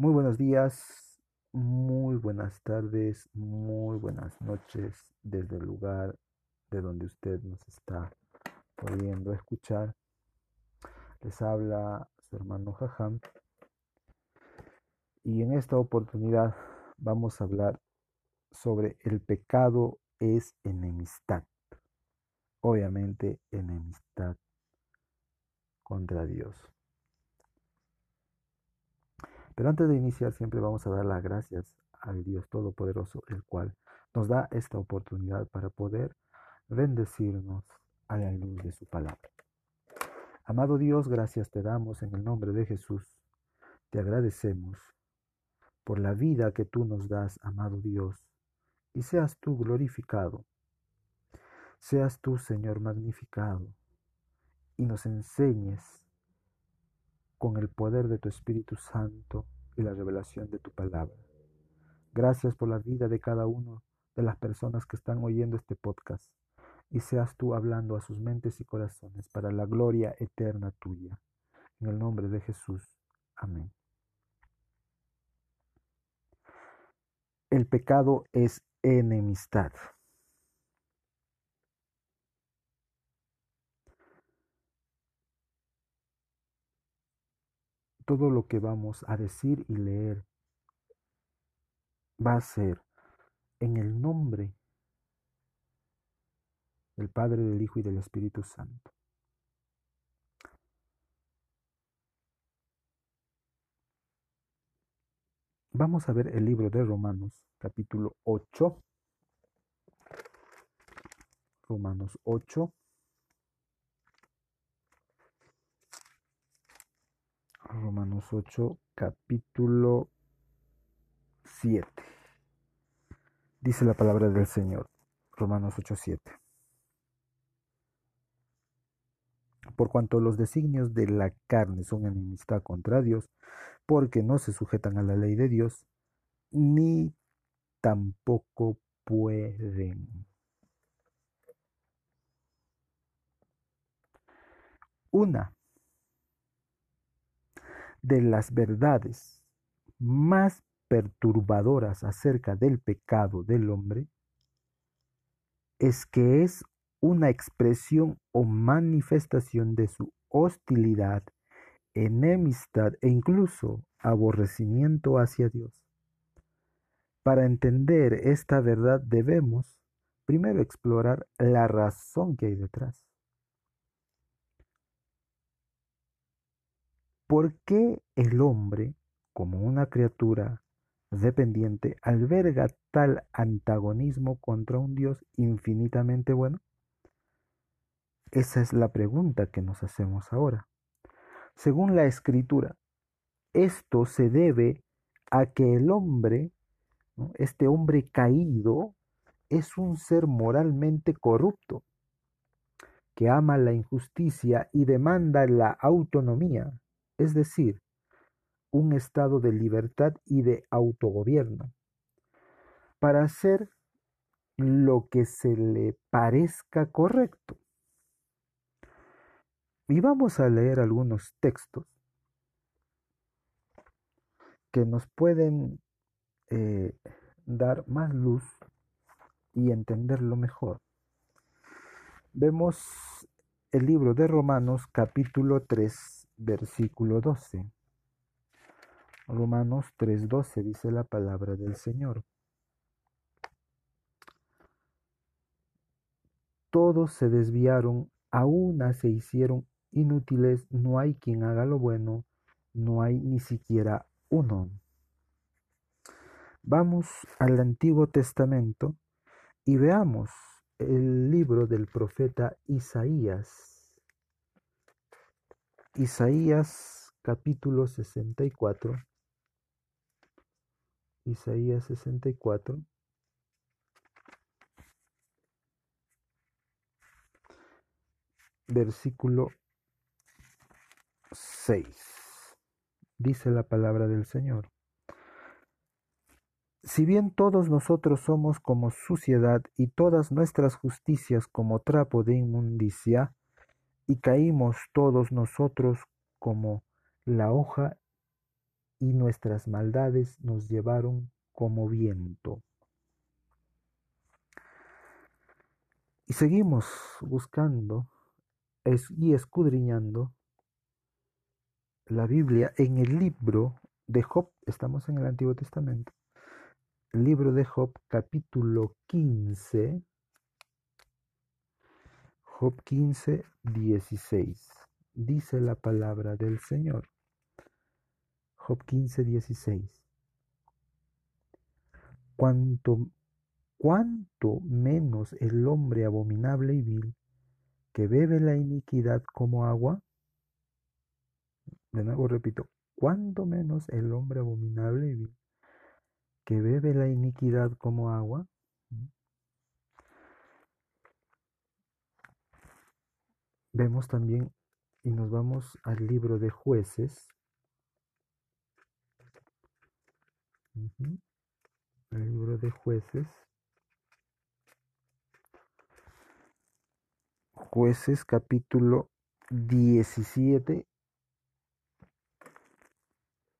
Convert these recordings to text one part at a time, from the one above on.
Muy buenos días, muy buenas tardes, muy buenas noches desde el lugar de donde usted nos está pudiendo escuchar. Les habla su hermano Jajam y en esta oportunidad vamos a hablar sobre el pecado es enemistad. Obviamente enemistad contra Dios. Pero antes de iniciar siempre vamos a dar las gracias al Dios Todopoderoso, el cual nos da esta oportunidad para poder bendecirnos a la luz de su palabra. Amado Dios, gracias te damos en el nombre de Jesús. Te agradecemos por la vida que tú nos das, amado Dios, y seas tú glorificado. Seas tú, Señor, magnificado, y nos enseñes con el poder de tu Espíritu Santo y la revelación de tu palabra. Gracias por la vida de cada uno de las personas que están oyendo este podcast y seas tú hablando a sus mentes y corazones para la gloria eterna tuya. En el nombre de Jesús. Amén. El pecado es enemistad. Todo lo que vamos a decir y leer va a ser en el nombre del Padre, del Hijo y del Espíritu Santo. Vamos a ver el libro de Romanos, capítulo 8. Romanos 8. Romanos 8, capítulo 7. Dice la palabra del Señor. Romanos 8, 7. Por cuanto los designios de la carne son enemistad contra Dios, porque no se sujetan a la ley de Dios, ni tampoco pueden. Una de las verdades más perturbadoras acerca del pecado del hombre es que es una expresión o manifestación de su hostilidad, enemistad e incluso aborrecimiento hacia Dios. Para entender esta verdad debemos primero explorar la razón que hay detrás. ¿Por qué el hombre, como una criatura dependiente, alberga tal antagonismo contra un Dios infinitamente bueno? Esa es la pregunta que nos hacemos ahora. Según la escritura, esto se debe a que el hombre, este hombre caído, es un ser moralmente corrupto, que ama la injusticia y demanda la autonomía, es decir, un estado de libertad y de autogobierno, para hacer lo que se le parezca correcto. Y vamos a leer algunos textos que nos pueden eh, dar más luz y entenderlo mejor. Vemos el libro de Romanos capítulo 3 versículo 12. Romanos 3:12 dice la palabra del Señor. Todos se desviaron, a una se hicieron inútiles, no hay quien haga lo bueno, no hay ni siquiera uno. Vamos al Antiguo Testamento y veamos el libro del profeta Isaías. Isaías capítulo 64. Isaías 64. Versículo 6. Dice la palabra del Señor. Si bien todos nosotros somos como suciedad y todas nuestras justicias como trapo de inmundicia, y caímos todos nosotros como la hoja y nuestras maldades nos llevaron como viento. Y seguimos buscando y escudriñando la Biblia en el libro de Job, estamos en el Antiguo Testamento, el libro de Job capítulo 15, Job 15, 16, dice la palabra del Señor. Job 15, 16. Cuanto, cuanto menos el hombre abominable y vil, que bebe la iniquidad como agua, de nuevo repito, cuanto menos el hombre abominable y vil, que bebe la iniquidad como agua, vemos también y nos vamos al libro de jueces. El libro de jueces. Jueces capítulo 17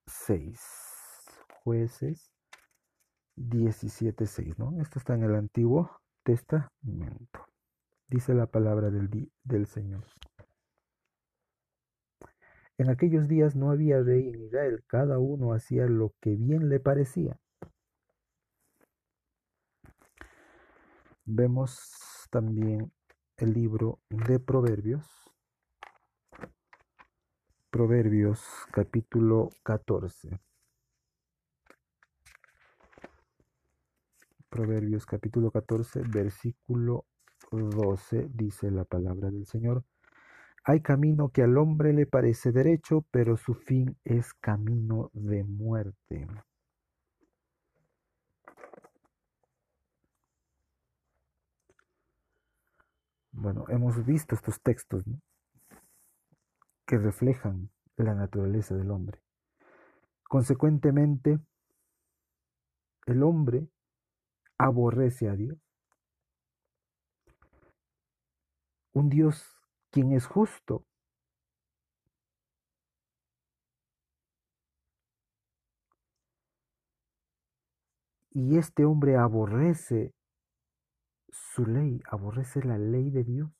6. Jueces 17, 6, ¿no? Esto está en el Antiguo Testamento. Dice la palabra del, del Señor. En aquellos días no había rey en Israel, cada uno hacía lo que bien le parecía. Vemos también el libro de Proverbios, Proverbios capítulo 14. Proverbios capítulo 14, versículo 12, dice la palabra del Señor. Hay camino que al hombre le parece derecho, pero su fin es camino de muerte. Bueno, hemos visto estos textos, que reflejan la naturaleza del hombre. Consecuentemente, el hombre aborrece a Dios. Un Dios quien es justo. Y este hombre aborrece su ley, aborrece la ley de Dios,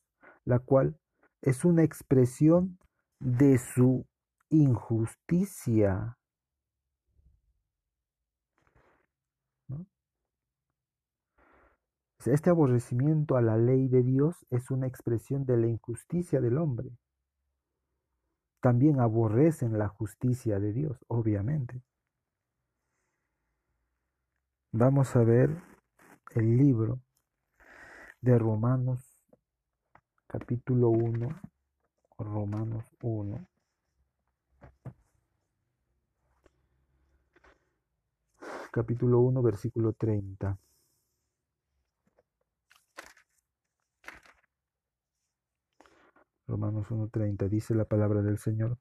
la cual es una expresión de su injusticia. Este aborrecimiento a la ley de Dios es una expresión de la injusticia del hombre. También aborrecen la justicia de Dios, obviamente. Vamos a ver el libro de Romanos capítulo 1 Romanos 1. Capítulo 1, versículo 30. Romanos 1.30 dice la palabra del Señor.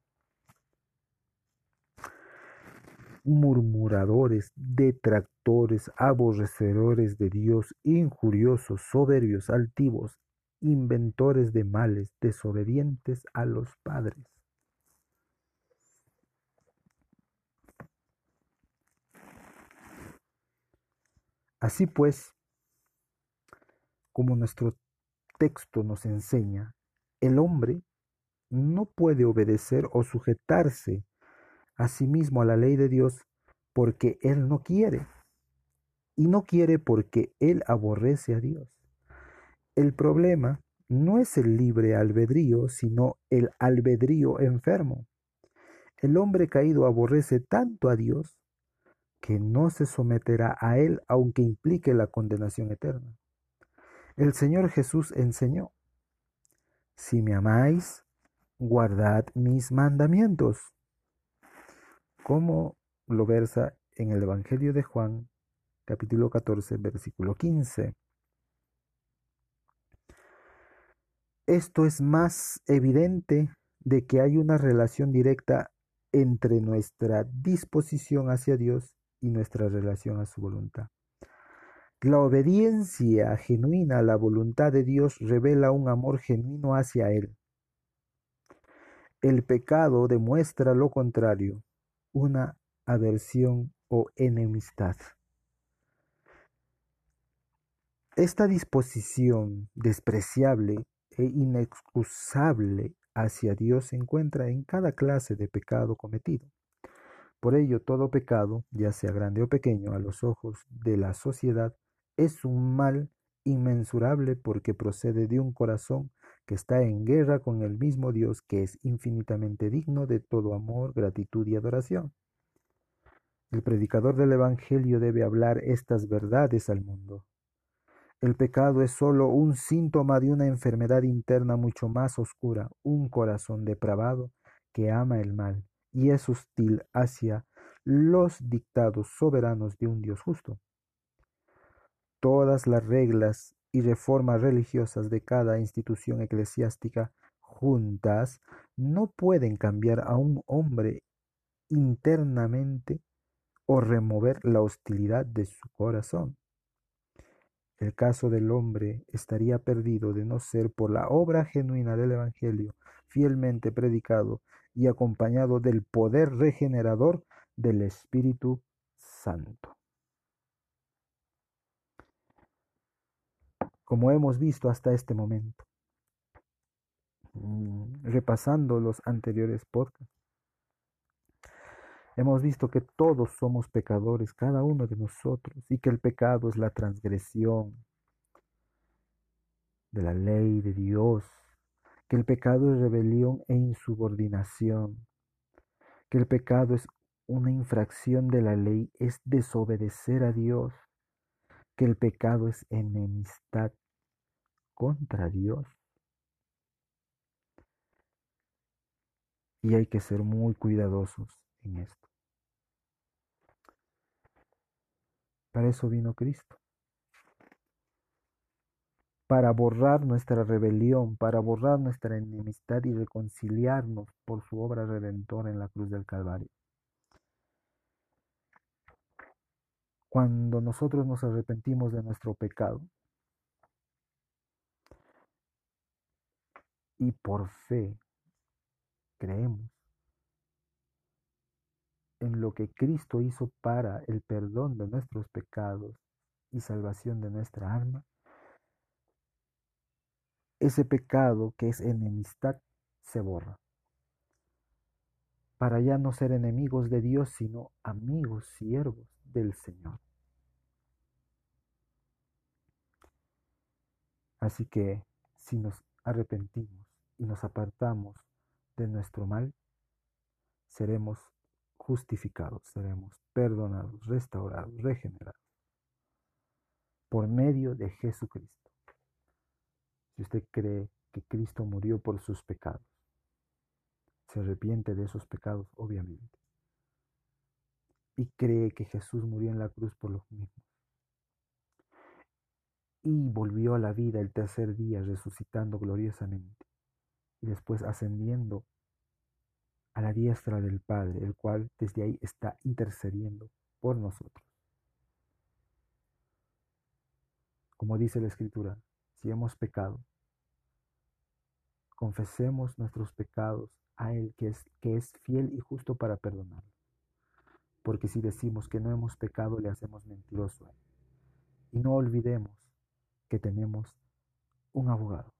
Murmuradores, detractores, aborrecedores de Dios, injuriosos, soberbios, altivos, inventores de males, desobedientes a los padres. Así pues, como nuestro texto nos enseña, el hombre no puede obedecer o sujetarse a sí mismo a la ley de Dios porque él no quiere. Y no quiere porque él aborrece a Dios. El problema no es el libre albedrío, sino el albedrío enfermo. El hombre caído aborrece tanto a Dios que no se someterá a él aunque implique la condenación eterna. El Señor Jesús enseñó, si me amáis, guardad mis mandamientos, como lo versa en el Evangelio de Juan, capítulo 14, versículo 15. Esto es más evidente de que hay una relación directa entre nuestra disposición hacia Dios y nuestra relación a su voluntad. La obediencia genuina a la voluntad de Dios revela un amor genuino hacia Él. El pecado demuestra lo contrario, una aversión o enemistad. Esta disposición despreciable e inexcusable hacia Dios se encuentra en cada clase de pecado cometido. Por ello, todo pecado, ya sea grande o pequeño, a los ojos de la sociedad, es un mal inmensurable porque procede de un corazón que está en guerra con el mismo Dios que es infinitamente digno de todo amor, gratitud y adoración. El predicador del Evangelio debe hablar estas verdades al mundo. El pecado es sólo un síntoma de una enfermedad interna mucho más oscura, un corazón depravado que ama el mal y es hostil hacia los dictados soberanos de un Dios justo. Todas las reglas y reformas religiosas de cada institución eclesiástica juntas no pueden cambiar a un hombre internamente o remover la hostilidad de su corazón. El caso del hombre estaría perdido de no ser por la obra genuina del Evangelio, fielmente predicado y acompañado del poder regenerador del Espíritu Santo. Como hemos visto hasta este momento, mm, repasando los anteriores podcasts, hemos visto que todos somos pecadores, cada uno de nosotros, y que el pecado es la transgresión de la ley de Dios que el pecado es rebelión e insubordinación, que el pecado es una infracción de la ley, es desobedecer a Dios, que el pecado es enemistad contra Dios. Y hay que ser muy cuidadosos en esto. Para eso vino Cristo para borrar nuestra rebelión, para borrar nuestra enemistad y reconciliarnos por su obra redentora en la cruz del Calvario. Cuando nosotros nos arrepentimos de nuestro pecado y por fe creemos en lo que Cristo hizo para el perdón de nuestros pecados y salvación de nuestra alma, ese pecado que es enemistad se borra. Para ya no ser enemigos de Dios, sino amigos, siervos del Señor. Así que si nos arrepentimos y nos apartamos de nuestro mal, seremos justificados, seremos perdonados, restaurados, regenerados por medio de Jesucristo si usted cree que Cristo murió por sus pecados, se arrepiente de esos pecados, obviamente, y cree que Jesús murió en la cruz por los mismos, y volvió a la vida el tercer día resucitando gloriosamente, y después ascendiendo a la diestra del Padre, el cual desde ahí está intercediendo por nosotros. Como dice la Escritura, si hemos pecado, confesemos nuestros pecados a Él que es, que es fiel y justo para perdonarnos. Porque si decimos que no hemos pecado, le hacemos mentiroso a Él. Y no olvidemos que tenemos un abogado,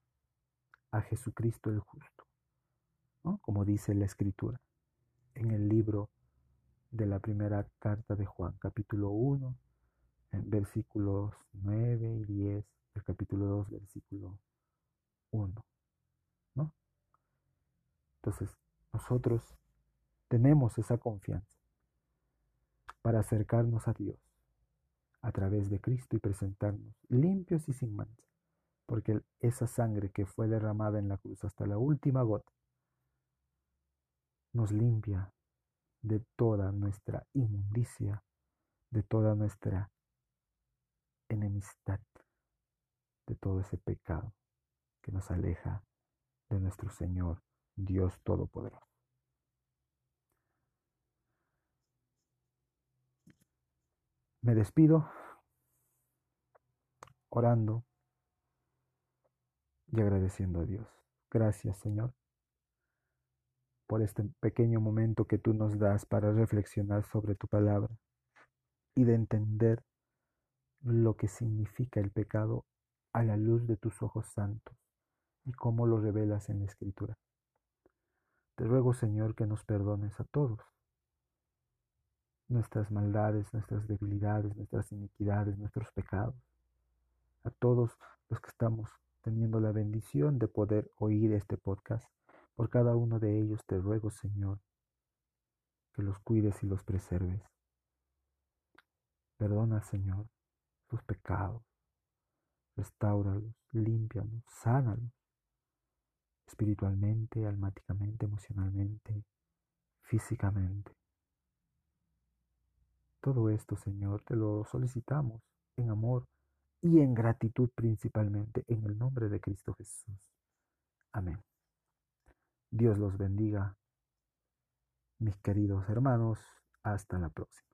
a Jesucristo el justo, como dice la Escritura en el libro de la primera carta de Juan, capítulo 1, versículos 9 y 10, el capítulo 2, versículo 1. Entonces, nosotros tenemos esa confianza para acercarnos a Dios a través de Cristo y presentarnos limpios y sin mancha, porque esa sangre que fue derramada en la cruz hasta la última gota nos limpia de toda nuestra inmundicia, de toda nuestra enemistad, de todo ese pecado que nos aleja de nuestro Señor Dios Todopoderoso. Me despido orando y agradeciendo a Dios. Gracias, Señor, por este pequeño momento que tú nos das para reflexionar sobre tu palabra y de entender lo que significa el pecado a la luz de tus ojos santos y cómo lo revelas en la escritura. Te ruego, Señor, que nos perdones a todos nuestras maldades, nuestras debilidades, nuestras iniquidades, nuestros pecados. A todos los que estamos teniendo la bendición de poder oír este podcast, por cada uno de ellos te ruego, Señor, que los cuides y los preserves. Perdona, Señor, sus pecados. Restáuralos, límpialos, sánalos. Espiritualmente, almáticamente, emocionalmente, físicamente. Todo esto, Señor, te lo solicitamos en amor y en gratitud principalmente, en el nombre de Cristo Jesús. Amén. Dios los bendiga, mis queridos hermanos. Hasta la próxima.